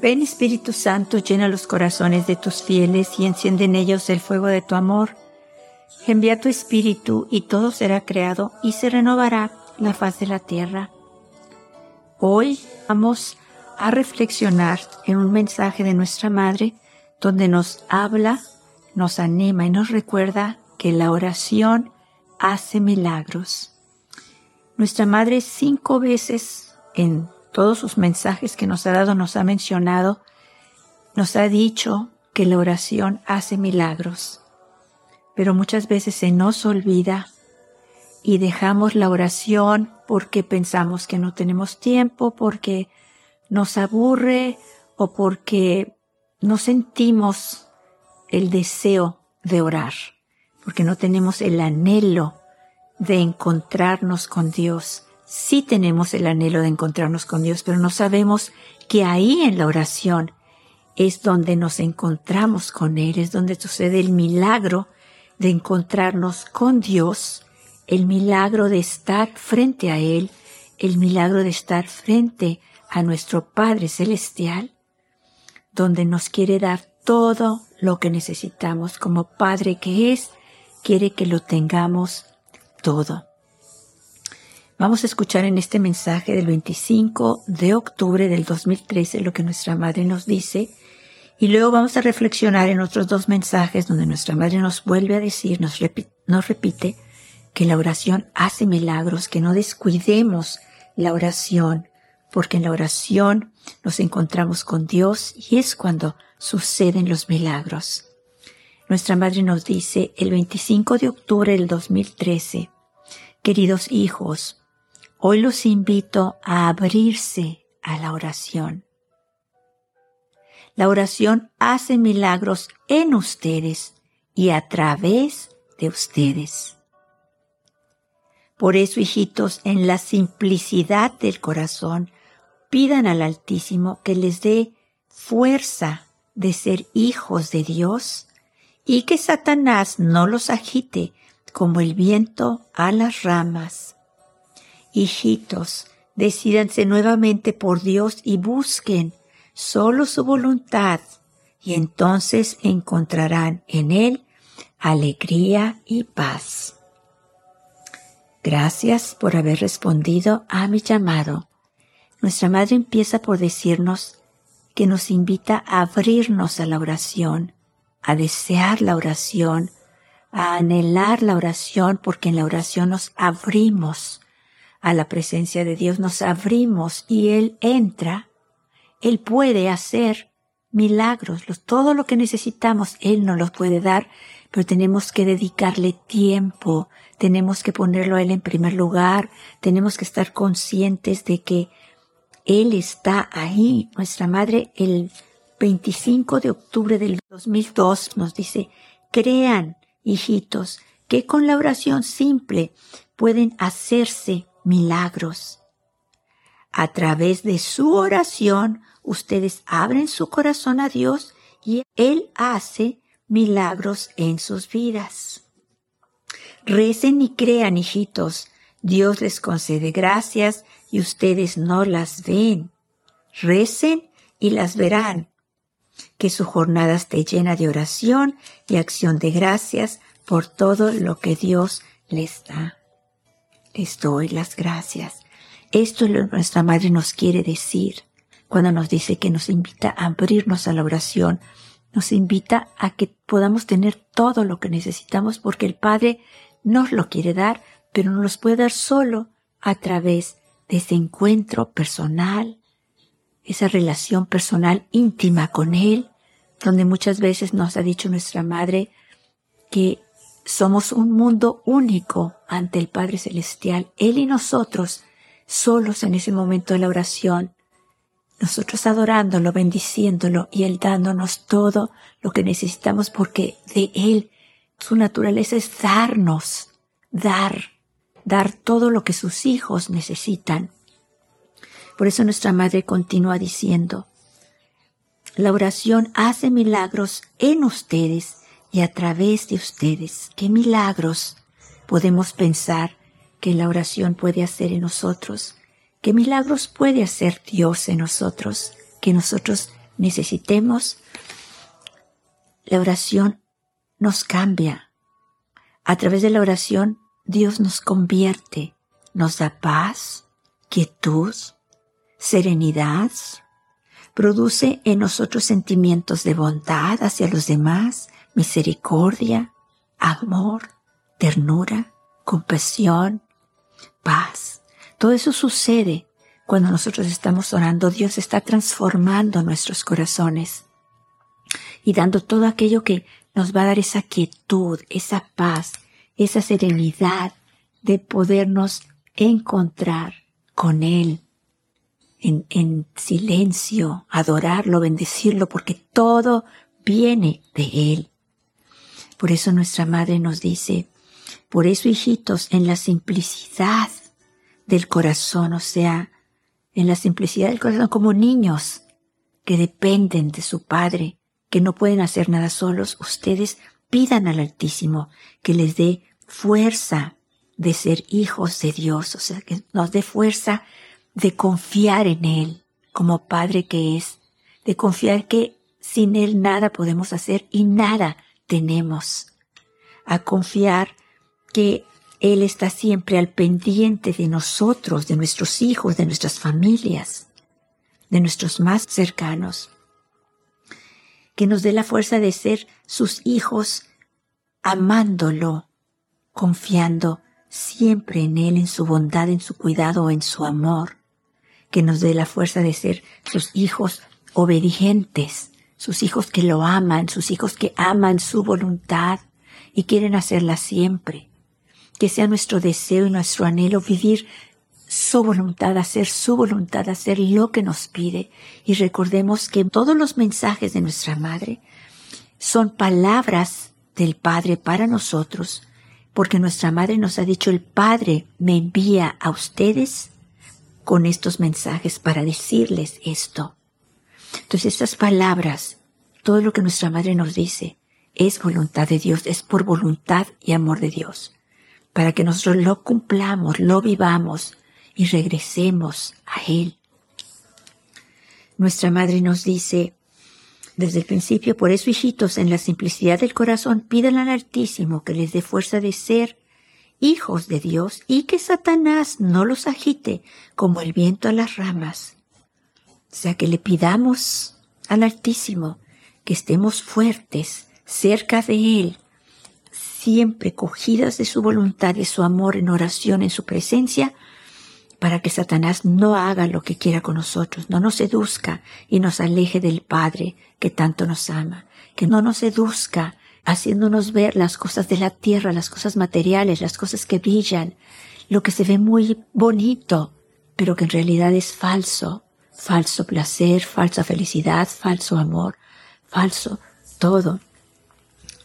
Ven Espíritu Santo, llena los corazones de tus fieles y enciende en ellos el fuego de tu amor. Envía tu Espíritu y todo será creado y se renovará la faz de la tierra. Hoy vamos a reflexionar en un mensaje de nuestra Madre donde nos habla, nos anima y nos recuerda que la oración hace milagros. Nuestra Madre cinco veces en todos sus mensajes que nos ha dado, nos ha mencionado, nos ha dicho que la oración hace milagros. Pero muchas veces se nos olvida y dejamos la oración porque pensamos que no tenemos tiempo, porque nos aburre o porque no sentimos el deseo de orar, porque no tenemos el anhelo de encontrarnos con Dios sí tenemos el anhelo de encontrarnos con Dios, pero no sabemos que ahí en la oración es donde nos encontramos con Él, es donde sucede el milagro de encontrarnos con Dios, el milagro de estar frente a Él, el milagro de estar frente a nuestro Padre Celestial, donde nos quiere dar todo lo que necesitamos como Padre que es, quiere que lo tengamos todo. Vamos a escuchar en este mensaje del 25 de octubre del 2013 lo que nuestra Madre nos dice y luego vamos a reflexionar en otros dos mensajes donde nuestra Madre nos vuelve a decir, nos, repite que la oración hace milagros, que no descuidemos la oración, porque en la oración nos encontramos con Dios y es cuando suceden los milagros. Nuestra Madre nos dice el 25 de octubre del 2013, Queridos hijos, Hoy los invito a abrirse a la oración. La oración hace milagros en ustedes y a través de ustedes. Por eso, hijitos, en la simplicidad del corazón, pidan al Altísimo que les dé fuerza de ser hijos de Dios y que Satanás no los agite como el viento a las ramas Hijitos, decídanse nuevamente por Dios y busquen solo su voluntad, y entonces encontrarán en Él alegría y paz. Gracias por haber respondido a mi llamado. Nuestra Madre empieza por decirnos que nos invita a abrirnos a la oración, a desear la oración, a anhelar la oración, porque en la oración nos abrimos a la presencia de Dios, nos abrimos y Él entra, Él puede hacer milagros, todo lo que necesitamos, Él nos los puede dar, pero tenemos que dedicarle tiempo, tenemos que ponerlo a Él en primer lugar, tenemos que estar conscientes de que Él está ahí. Nuestra Madre el 25 de octubre del 2002 nos dice, crean, hijitos, que con la oración simple pueden hacerse milagros. A través de su oración, ustedes abren su corazón a Dios y Él hace milagros en sus vidas. Recen y crean, hijitos. Dios les concede gracias y ustedes no las ven. Recen y las verán. Que su jornada esté llena de oración y acción de gracias por todo lo que Dios les da les doy las gracias. Esto es lo que nuestra Madre nos quiere decir cuando nos dice que nos invita a abrirnos a la oración, nos invita a que podamos tener todo lo que necesitamos porque el Padre nos lo quiere dar, pero nos los puede dar solo a través de ese encuentro personal, esa relación personal íntima con Él, donde muchas veces nos ha dicho nuestra Madre que somos un mundo único ante el Padre Celestial, Él y nosotros, solos en ese momento de la oración, nosotros adorándolo, bendiciéndolo y Él dándonos todo lo que necesitamos porque de Él su naturaleza es darnos, dar, dar todo lo que sus hijos necesitan. Por eso nuestra Madre continúa diciendo, la oración hace milagros en ustedes y a través de ustedes. Qué milagros podemos pensar que la oración puede hacer en nosotros. Qué milagros puede hacer Dios en nosotros, que nosotros necesitemos, la oración nos cambia. A través de la oración, Dios nos convierte, nos da paz, quietud, serenidad, produce en nosotros sentimientos de bondad hacia los demás, misericordia, amor, ternura, compasión, paz. Todo eso sucede cuando nosotros estamos orando. Dios está transformando nuestros corazones y dando todo aquello que nos va a dar esa quietud, esa paz, esa serenidad de podernos encontrar con Él en, en silencio, adorarlo, bendecirlo, porque todo viene de Él. Por eso nuestra madre nos dice, por eso hijitos, en la simplicidad del corazón, o sea, en la simplicidad del corazón como niños que dependen de su padre, que no pueden hacer nada solos, ustedes pidan al Altísimo que les dé fuerza de ser hijos de Dios, o sea, que nos dé fuerza de confiar en Él como Padre que es, de confiar que sin Él nada podemos hacer y nada tenemos, a confiar que Él está siempre al pendiente de nosotros, de nuestros hijos, de nuestras familias, de nuestros más cercanos, que nos dé la fuerza de ser sus hijos amándolo, confiando siempre en Él, en su bondad, en su cuidado, en su amor, que nos dé la fuerza de ser sus hijos obedientes, sus hijos que lo aman, sus hijos que aman su voluntad y quieren hacerla siempre. Que sea nuestro deseo y nuestro anhelo vivir su voluntad, hacer su voluntad, hacer lo que nos pide. Y recordemos que todos los mensajes de nuestra Madre son palabras del Padre para nosotros, porque nuestra Madre nos ha dicho, el Padre me envía a ustedes con estos mensajes para decirles esto. Entonces estas palabras, todo lo que nuestra madre nos dice, es voluntad de Dios, es por voluntad y amor de Dios, para que nosotros lo cumplamos, lo vivamos y regresemos a Él. Nuestra madre nos dice, desde el principio, por eso, hijitos, en la simplicidad del corazón, pidan al Altísimo que les dé fuerza de ser hijos de Dios y que Satanás no los agite como el viento a las ramas. O sea, que le pidamos al Altísimo que estemos fuertes cerca de Él, siempre cogidas de su voluntad, de su amor en oración, en su presencia, para que Satanás no haga lo que quiera con nosotros, no nos seduzca y nos aleje del Padre que tanto nos ama, que no nos seduzca haciéndonos ver las cosas de la tierra, las cosas materiales, las cosas que brillan, lo que se ve muy bonito, pero que en realidad es falso, falso placer, falsa felicidad, falso amor, falso todo.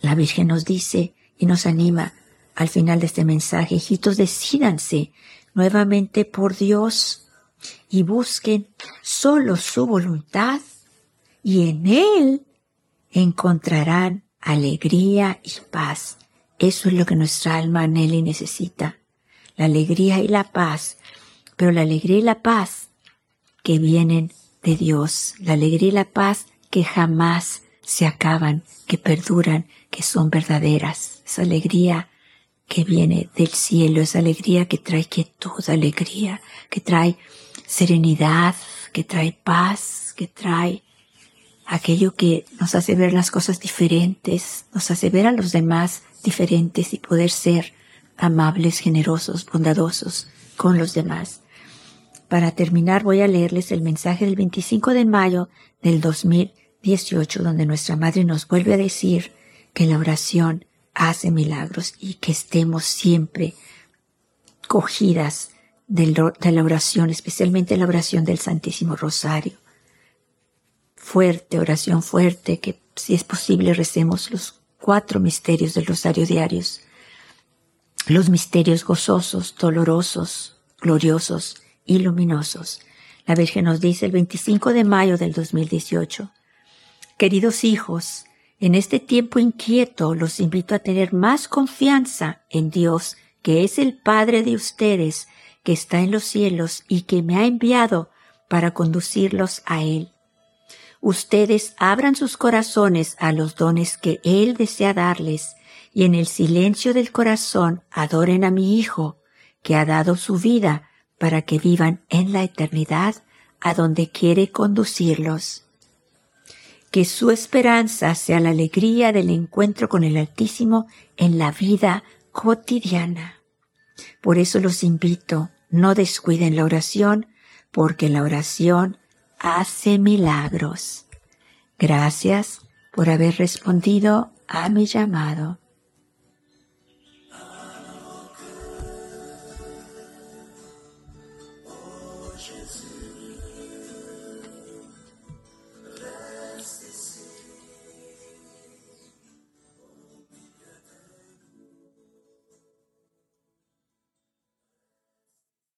La Virgen nos dice y nos anima al final de este mensaje, hijitos, decídanse nuevamente por Dios y busquen solo su voluntad y en Él encontrarán alegría y paz. Eso es lo que nuestra alma anhela necesita. La alegría y la paz. Pero la alegría y la paz que vienen de Dios. La alegría y la paz que jamás se acaban, que perduran, que son verdaderas. Esa alegría que viene del cielo, esa alegría que trae quietud, alegría, que trae serenidad, que trae paz, que trae aquello que nos hace ver las cosas diferentes, nos hace ver a los demás diferentes y poder ser amables, generosos, bondadosos con los demás. Para terminar voy a leerles el mensaje del 25 de mayo del 2018 donde nuestra Madre nos vuelve a decir que la oración hace milagros y que estemos siempre cogidas de la oración, especialmente la oración del Santísimo Rosario. Fuerte, oración fuerte, que si es posible recemos los cuatro misterios del rosario diarios, los misterios gozosos, dolorosos, gloriosos y luminosos. La Virgen nos dice el 25 de mayo del 2018, Queridos hijos, en este tiempo inquieto los invito a tener más confianza en Dios, que es el Padre de ustedes, que está en los cielos y que me ha enviado para conducirlos a Él. ustedes abran sus corazones a los dones que Él desea darles y en el silencio del corazón adoren a mi Hijo, que ha dado su vida para que vivan en la eternidad a donde quiere conducirlos. Que su esperanza sea la alegría del encuentro con el Altísimo en la vida cotidiana. Por eso los invito, no descuiden la oración, porque la oración hace milagros. Gracias por haber respondido a mi llamado.